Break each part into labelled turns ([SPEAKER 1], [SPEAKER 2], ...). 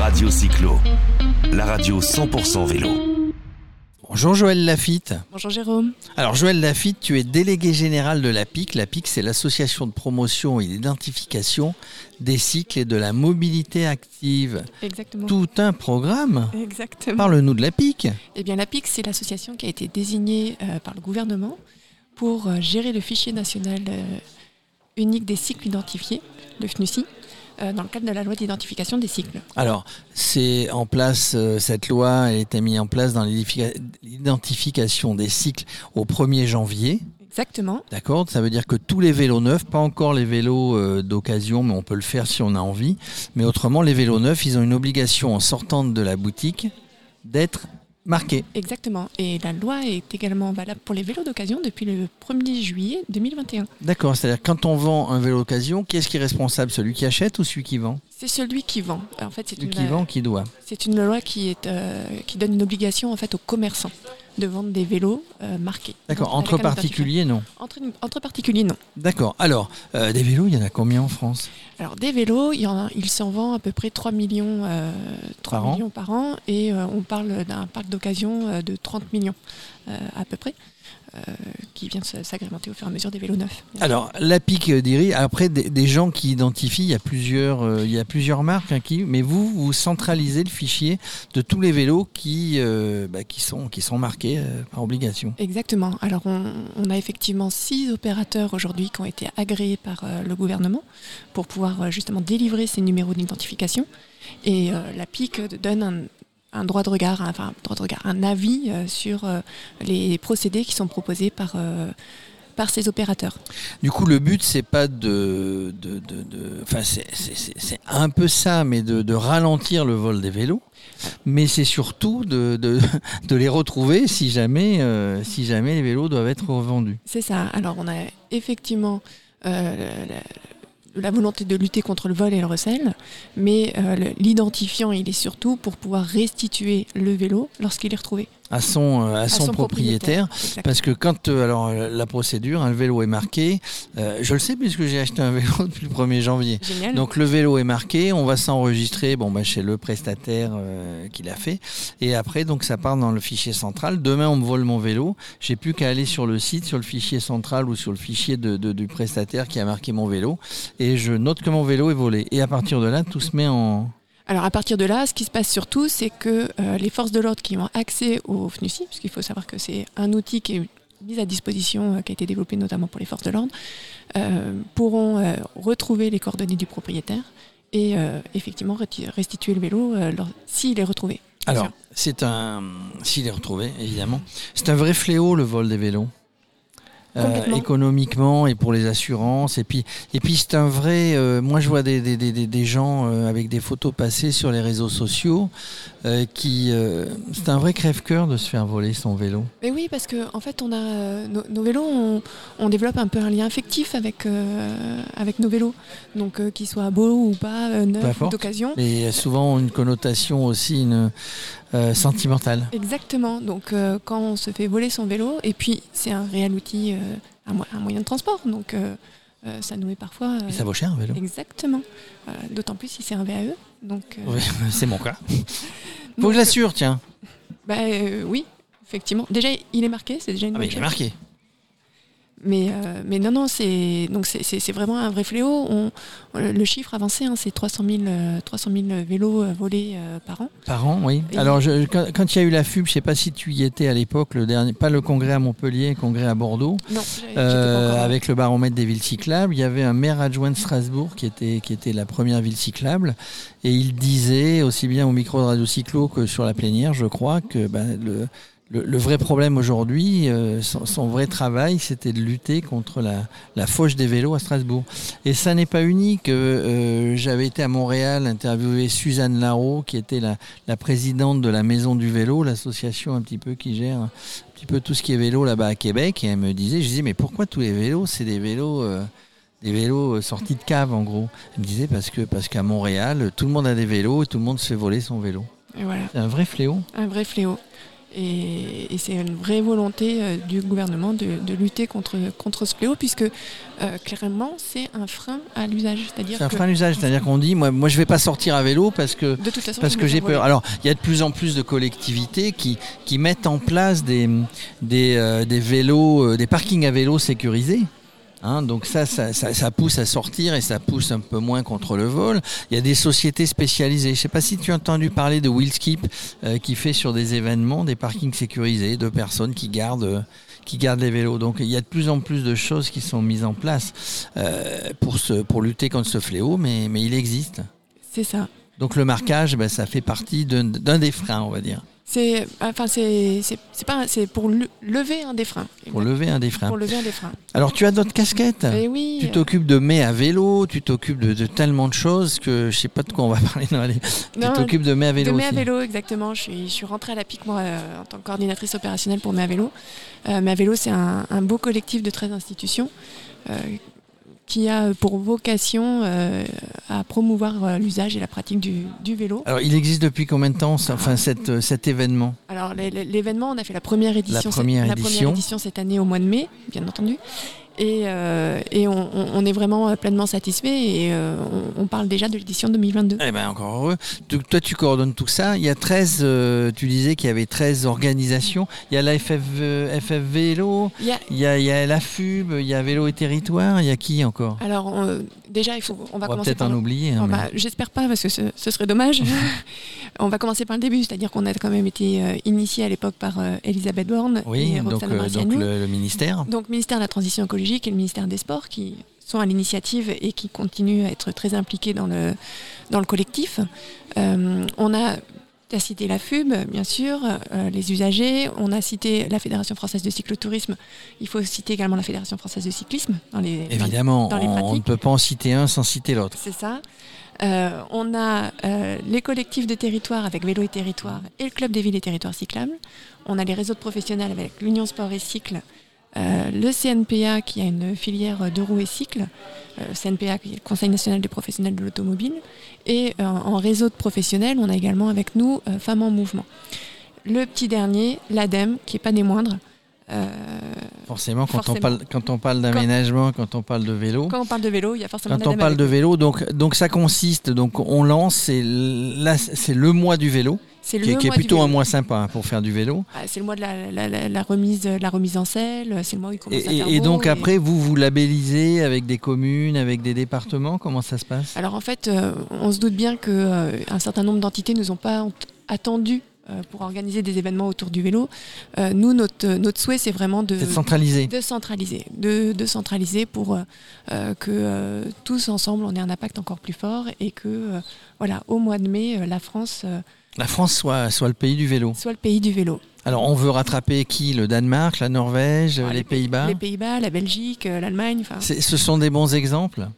[SPEAKER 1] Radio Cyclo, la radio 100% vélo.
[SPEAKER 2] Bonjour Joël Lafitte.
[SPEAKER 3] Bonjour Jérôme.
[SPEAKER 2] Alors Joël Lafitte, tu es délégué général de la PIC. La PIC, c'est l'association de promotion et d'identification des cycles et de la mobilité active.
[SPEAKER 3] Exactement.
[SPEAKER 2] Tout un programme.
[SPEAKER 3] Exactement.
[SPEAKER 2] Parle-nous de la PIC.
[SPEAKER 3] Eh bien, la PIC, c'est l'association qui a été désignée euh, par le gouvernement pour euh, gérer le fichier national euh, unique des cycles identifiés, le FNUCI, euh, dans le cadre de la loi d'identification des cycles.
[SPEAKER 2] Alors, c'est en place, euh, cette loi elle a été mise en place dans l'identifica- l'identification des cycles au 1er janvier.
[SPEAKER 3] Exactement.
[SPEAKER 2] D'accord? Ça veut dire que tous les vélos neufs, pas encore les vélos euh, d'occasion, mais on peut le faire si on a envie. Mais autrement, les vélos neufs, ils ont une obligation en sortant de la boutique d'être marqués.
[SPEAKER 3] Exactement. Et la loi est également valable pour les vélos d'occasion depuis le 1er juillet 2021.
[SPEAKER 2] D'accord C'est-à-dire quand on vend un vélo d'occasion, qui est-ce qui est responsable? Celui qui achète ou celui qui vend?
[SPEAKER 3] C'est celui qui vend. En fait, c'est
[SPEAKER 2] Celui
[SPEAKER 3] une,
[SPEAKER 2] qui vend qui doit?
[SPEAKER 3] c'est une loi qui, est, euh, qui donne une obligation en fait aux commerçants de vendre des vélos euh, marqués.
[SPEAKER 2] D'accord. Entre particuliers, non.
[SPEAKER 3] Entre, entre particuliers, non.
[SPEAKER 2] D'accord. Alors, euh, des vélos, il y en a combien en France
[SPEAKER 3] Alors des vélos, il, y en a- il s'en vend à peu près 3 millions, euh, 3
[SPEAKER 2] Par an.
[SPEAKER 3] millions par an et on parle d'un parc d'occasion de 30 millions à peu près qui vient s'agrémenter au fur et à mesure des vélos neufs.
[SPEAKER 2] Alors, la PIC euh, d'Iri, après, des, des gens qui identifient, il y a plusieurs, euh, il y a plusieurs marques, hein, qui, mais vous, vous centralisez le fichier de tous les vélos qui, euh, bah, qui, sont, qui sont marqués euh, par obligation.
[SPEAKER 3] Exactement. Alors on, on a effectivement six opérateurs aujourd'hui qui ont été agréés par euh, le gouvernement pour pouvoir euh, justement délivrer ces numéros d'identification et euh, la PIC donne un, droit de regard, un- enfin droit de regard, un avis euh, sur euh, les procédés qui sont proposés par euh, par ces opérateurs.
[SPEAKER 2] Du coup, le but, c'est pas de, de, de- de- enfin, c'est- un peu ça, mais de, de ralentir le vol des vélos. Mais c'est surtout de, de, de les retrouver si jamais, euh, si jamais les vélos doivent être revendus.
[SPEAKER 3] C'est ça. Alors, on a effectivement euh, la, volonté de lutter contre le vol et le recel, mais euh, l'identifiant, il est surtout pour pouvoir restituer le vélo lorsqu'il est retrouvé.
[SPEAKER 2] À son, euh, à son, propriétaire. Parce que quand euh, alors euh, la procédure, hein, le vélo est marqué, euh, je le sais puisque j'ai acheté un vélo depuis le 1er janvier.
[SPEAKER 3] Génial.
[SPEAKER 2] Donc le vélo est marqué, on va s'enregistrer bon, bah, chez le prestataire euh, qui l'a fait. Et après, donc ça part dans le fichier central. Demain, on me vole mon vélo. J'ai plus qu'à aller sur le site, sur le fichier central ou sur le fichier de, de- du prestataire qui a marqué mon vélo. Et je note que mon vélo est volé. Et à partir de là, tout se met en...
[SPEAKER 3] Alors, à partir de là, ce qui se passe surtout, c'est que euh, les forces de l'ordre qui ont accès au FNUCI, parce qu'il faut savoir que c'est un outil qui est mis à disposition, euh, qui a été développé notamment pour les forces de l'ordre, euh, pourront retrouver les coordonnées du propriétaire et effectivement restituer le vélo s'il est retrouvé.
[SPEAKER 2] Alors, c'est un... S'il est retrouvé, évidemment. C'est un vrai fléau, le vol des vélos. Euh, économiquement et pour les assurances. Et puis et puis c'est un vrai euh, moi je vois des, des, des, des- gens euh, avec des photos passées sur les réseaux sociaux qui c'est un vrai crève-cœur de se faire voler son vélo.
[SPEAKER 3] Mais oui, parce que en fait, on a nos, nos vélos, on, on développe un peu un lien affectif avec avec nos vélos, donc qu'ils soient beaux ou pas, neufs d'occasion.
[SPEAKER 2] et souvent une connotation aussi une sentimentale.
[SPEAKER 3] Exactement. Donc quand on se fait voler son vélo, et puis c'est un réel outil, un, mo- un moyen de transport, donc euh, euh, ça nous met parfois. euh,
[SPEAKER 2] et ça vaut cher un vélo?
[SPEAKER 3] Exactement. Euh, D'autant plus si c'est un VAE. Donc, euh,
[SPEAKER 2] Oui, c'est mon cas faut que je l'assure tiens
[SPEAKER 3] bah, euh, oui, effectivement. Déjà, il est marqué, c'est déjà une
[SPEAKER 2] ah mais il est marqué
[SPEAKER 3] Mais, euh, mais non, non, c'est donc c'est- vraiment un vrai fléau. On- le chiffre avancé, hein, c'est 300 000, euh, 300 000 vélos euh, volés euh, par an.
[SPEAKER 2] Par an, oui.
[SPEAKER 3] Et-
[SPEAKER 2] Alors, je- quand, quand il y a eu la FUB, je sais pas si tu y étais à l'époque, le dernier, pas le congrès à Montpellier, le congrès à Bordeaux,
[SPEAKER 3] Non,
[SPEAKER 2] euh, avec le baromètre des villes cyclables. Il y avait un maire adjoint de Strasbourg qui était, qui était la première ville cyclable. Et il disait, aussi bien au micro de Radio Cyclo que sur la plénière, je crois, que ben, le, le, le vrai problème aujourd'hui, euh, son, son vrai travail, c'était de lutter contre la, la fauche des vélos à Strasbourg. Et ça n'est pas unique. Euh, J'avais été à Montréal interviewer Suzanne Larreau, qui était la, la présidente de la Maison du Vélo, l'association un petit peu qui gère un petit peu tout ce qui est vélo là-bas à Québec. Et elle me disait, je disais, mais pourquoi tous les vélos, c'est des vélos... euh, des vélos euh, sortis de cave en gros? Elle me disait parce que parce qu'à Montréal, tout le monde a des vélos et tout le monde se fait voler son vélo.
[SPEAKER 3] Et voilà,
[SPEAKER 2] C'est un vrai fléau.
[SPEAKER 3] un vrai fléau. Et, c'est une vraie volonté euh, du gouvernement de, lutter contre, contre ce fléau, puisque euh, clairement, c'est un frein à l'usage.
[SPEAKER 2] C'est un frein à l'usage, c'est-à-dire qu'on dit, moi, moi je ne vais pas sortir à vélo parce que, parce que j'ai peur. Alors, il y a de plus en plus de collectivités qui, qui mettent en place des, des, euh, des vélos, des parkings à vélo sécurisés. Hein, donc ça ça, pousse à sortir et ça pousse un peu moins contre le vol. Il y a des sociétés spécialisées. Je ne sais pas si tu as entendu parler de Willskip euh, qui fait sur des événements des parkings sécurisés de personnes qui gardent qui gardent les vélos. Donc il y a de plus en plus de choses qui sont mises en place euh, pour, pour lutter contre ce fléau, mais, mais il existe.
[SPEAKER 3] C'est ça.
[SPEAKER 2] Donc le marquage, ben, ça fait partie d'un des freins, on va dire.
[SPEAKER 3] C'est enfin c'est pas c'est pour lever un des freins.
[SPEAKER 2] Pour lever un des freins.
[SPEAKER 3] Pour lever un des freins.
[SPEAKER 2] Alors tu as d'autres casquettes.
[SPEAKER 3] Eh oui.
[SPEAKER 2] Tu t'occupes de mai à vélo, tu t'occupes de, tellement de choses que je sais pas de quoi on va parler. Non, allez. tu t'occupes de mai à vélo.
[SPEAKER 3] De mai
[SPEAKER 2] à
[SPEAKER 3] vélo exactement. Je suis je suis rentrée à la PIC moi euh, en tant que coordinatrice opérationnelle pour mai à vélo. Euh, mai à vélo c'est un, un, beau collectif de 13 institutions. Euh, qui a pour vocation euh, à promouvoir euh, l'usage et la pratique du, vélo.
[SPEAKER 2] Alors, il existe depuis combien de temps, enfin, cette, euh, cet événement?
[SPEAKER 3] Alors, l'événement, on a fait la première édition.
[SPEAKER 2] La première,
[SPEAKER 3] édition. la première édition cette année au mois de mai, bien entendu. Et, euh, et on, est vraiment pleinement satisfait et euh, on, parle déjà de l'édition 2022.
[SPEAKER 2] Eh ben encore heureux. toi, tu coordonnes tout ça. Il y a 13, euh, tu disais qu'il y avait 13 organisations. Il y a la FF, Vélo, il y, a, il, y a, la FUB, il y a Vélo et Territoire. Il y a qui encore?
[SPEAKER 3] Alors, déjà, il faut, on va,
[SPEAKER 2] peut-être en oublier. Hein,
[SPEAKER 3] j'espère pas parce que ce, serait dommage. on va commencer par le début, c'est-à-dire qu'on a quand même été initié à l'époque par Elisabeth Borne
[SPEAKER 2] oui, et donc, donc le, le ministère.
[SPEAKER 3] Donc, ministère de la Transition écologique et le ministère des Sports qui sont à l'initiative et qui continuent à être très impliqués dans le, dans le collectif. Euh, on a tu as cité la FUB, bien sûr, euh, les usagers. On a cité la Fédération française de cyclotourisme. Il faut citer également la Fédération française de cyclisme. Dans les,
[SPEAKER 2] Évidemment, on ne peut pas en citer un sans citer l'autre.
[SPEAKER 3] C'est ça. Euh, on a les collectifs de territoire avec Vélo et Territoire et le Club des villes et territoires cyclables. On a les réseaux de professionnels avec l'Union Sport et Cycle euh, le CNPA qui a une filière de roues et cycles, euh, CNPA qui est le Conseil national des professionnels de l'automobile, et euh, en réseau de professionnels, on a également avec nous Femmes en mouvement. Le petit dernier, l'ADEME, qui n'est pas des moindres,
[SPEAKER 2] forcément, quand on parle, quand on parle d'aménagement, quand, on parle de vélo.
[SPEAKER 3] Quand on parle de vélo, il y a forcément.
[SPEAKER 2] Quand on parle de vélo, donc, donc ça consiste, donc on lance, c'est le mois du vélo. C'est qui, qui est plutôt un mois sympa hein, pour faire du vélo.
[SPEAKER 3] Ah, c'est le mois de la, remise, la remise en selle, c'est le mois où il commence
[SPEAKER 2] et,
[SPEAKER 3] à
[SPEAKER 2] faire Et donc après, vous vous labellisez avec des communes, avec des départements, comment ça se passe?
[SPEAKER 3] Alors en fait, euh, on se doute bien qu'un euh, certain nombre d'entités ne nous ont pas attendu pour organiser des événements autour du vélo. nous, notre, notre souhait, c'est vraiment de,
[SPEAKER 2] centraliser.
[SPEAKER 3] De centraliser, de, centraliser pour que tous ensemble, on ait un impact encore plus fort et que, voilà, au mois de mai, la France
[SPEAKER 2] la France soit, soit le pays du vélo.
[SPEAKER 3] Soit le pays du vélo.
[SPEAKER 2] Alors on veut rattraper qui? Le Danemark, la Norvège, ah, les, Pays-Bas?
[SPEAKER 3] Les Pays-Bas, la Belgique, euh, l'Allemagne.
[SPEAKER 2] Ce sont des bons exemples?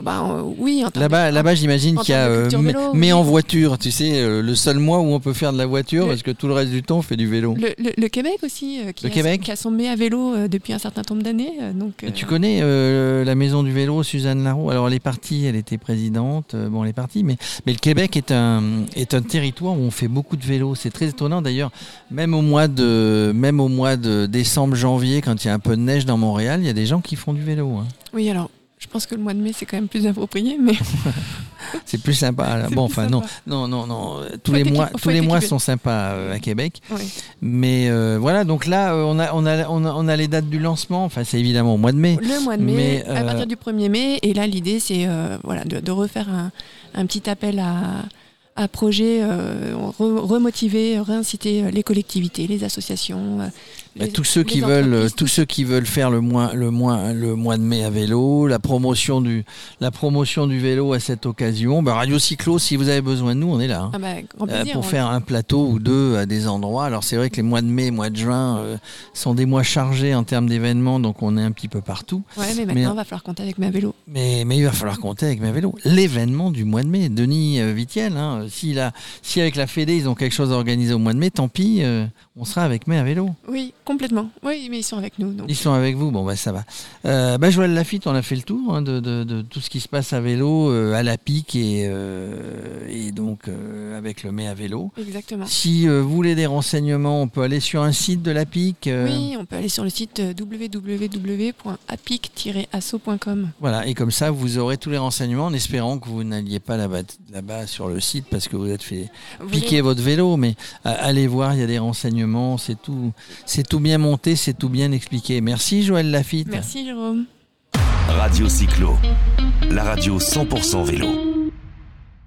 [SPEAKER 3] Bah, euh, oui,
[SPEAKER 2] là-bas, là-bas, j'imagine qu'il y a euh, mais, en voiture, tu sais, euh, le seul mois où on peut faire de la voiture, parce que tout le reste du temps, on fait du vélo?
[SPEAKER 3] Le, Québec aussi, qui,
[SPEAKER 2] le
[SPEAKER 3] a,
[SPEAKER 2] Québec
[SPEAKER 3] qui a son mai à vélo depuis un certain nombre d'années. donc.
[SPEAKER 2] Tu connais la maison du vélo, Suzanne Larue Alors elle est partie, elle était présidente. bon, elle est partie, mais mais le Québec est un est un territoire où on fait beaucoup de vélo. C'est très étonnant d'ailleurs. Même au mois de même au mois de décembre, janvier, quand il y a un peu de neige dans Montréal, il y a des gens qui font du vélo. Hein.
[SPEAKER 3] Oui, alors je pense que le mois de mai, c'est quand même plus approprié, mais.
[SPEAKER 2] c'est plus sympa. Bon, enfin, non, non, non, non. Tous les mois, tous les mois sont sympas euh, à Québec. Mais euh, voilà, donc là, euh, on a, on, a, on, a, les dates du lancement. Enfin, c'est évidemment au mois de mai.
[SPEAKER 3] Le mois de mai, à partir du 1er mai. Et là, l'idée, c'est voilà, de, refaire un, un, petit appel à à projet euh, remotiver, réinciter les collectivités, les associations. Euh,
[SPEAKER 2] bah, tous ceux qui veulent, tous ceux qui veulent faire le mois, le mois, le mois de mai à vélo, la promotion du, la promotion du vélo à cette occasion. Bah, Radio Cyclo, si vous avez besoin de nous, on est là. Hein.
[SPEAKER 3] Ah bah,
[SPEAKER 2] euh, pour faire un plateau ou deux à des endroits. Alors c'est vrai que les mois de mai, mois de juin sont des mois chargés en termes d'événements, donc on est un petit peu partout.
[SPEAKER 3] Ouais, mais maintenant il va falloir compter avec ma vélo.
[SPEAKER 2] Mais, mais il va falloir compter avec ma vélo. L'événement du mois de mai, Denis Vitiel. Hein, si, avec la Fédé, ils ont quelque chose à organiser au mois de mai, tant pis, euh, on sera avec Mai à vélo.
[SPEAKER 3] Oui, complètement. Oui, mais ils sont avec nous. Donc.
[SPEAKER 2] Ils sont avec vous, bon bah ça va. Euh, bah, Joël Lafitte, on a fait le tour hein, de, de- de tout ce qui se passe à vélo, euh, à la pique et, euh, et donc avec le Mai à vélo.
[SPEAKER 3] Exactement.
[SPEAKER 2] Si vous voulez des renseignements, on peut aller sur un site de la pique.
[SPEAKER 3] Oui, on peut aller sur le site www.apic-asso.com.
[SPEAKER 2] Voilà, et comme ça, vous aurez tous les renseignements en espérant que vous n'alliez pas là-bas sur le site parce que vous êtes fait piquer votre vélo, mais allez voir, il y a des renseignements, c'est tout, c'est tout bien monté, c'est tout bien expliqué. Merci Joël Lafitte.
[SPEAKER 3] Merci Jérôme.
[SPEAKER 1] Radio Cyclo, la radio 100% vélo.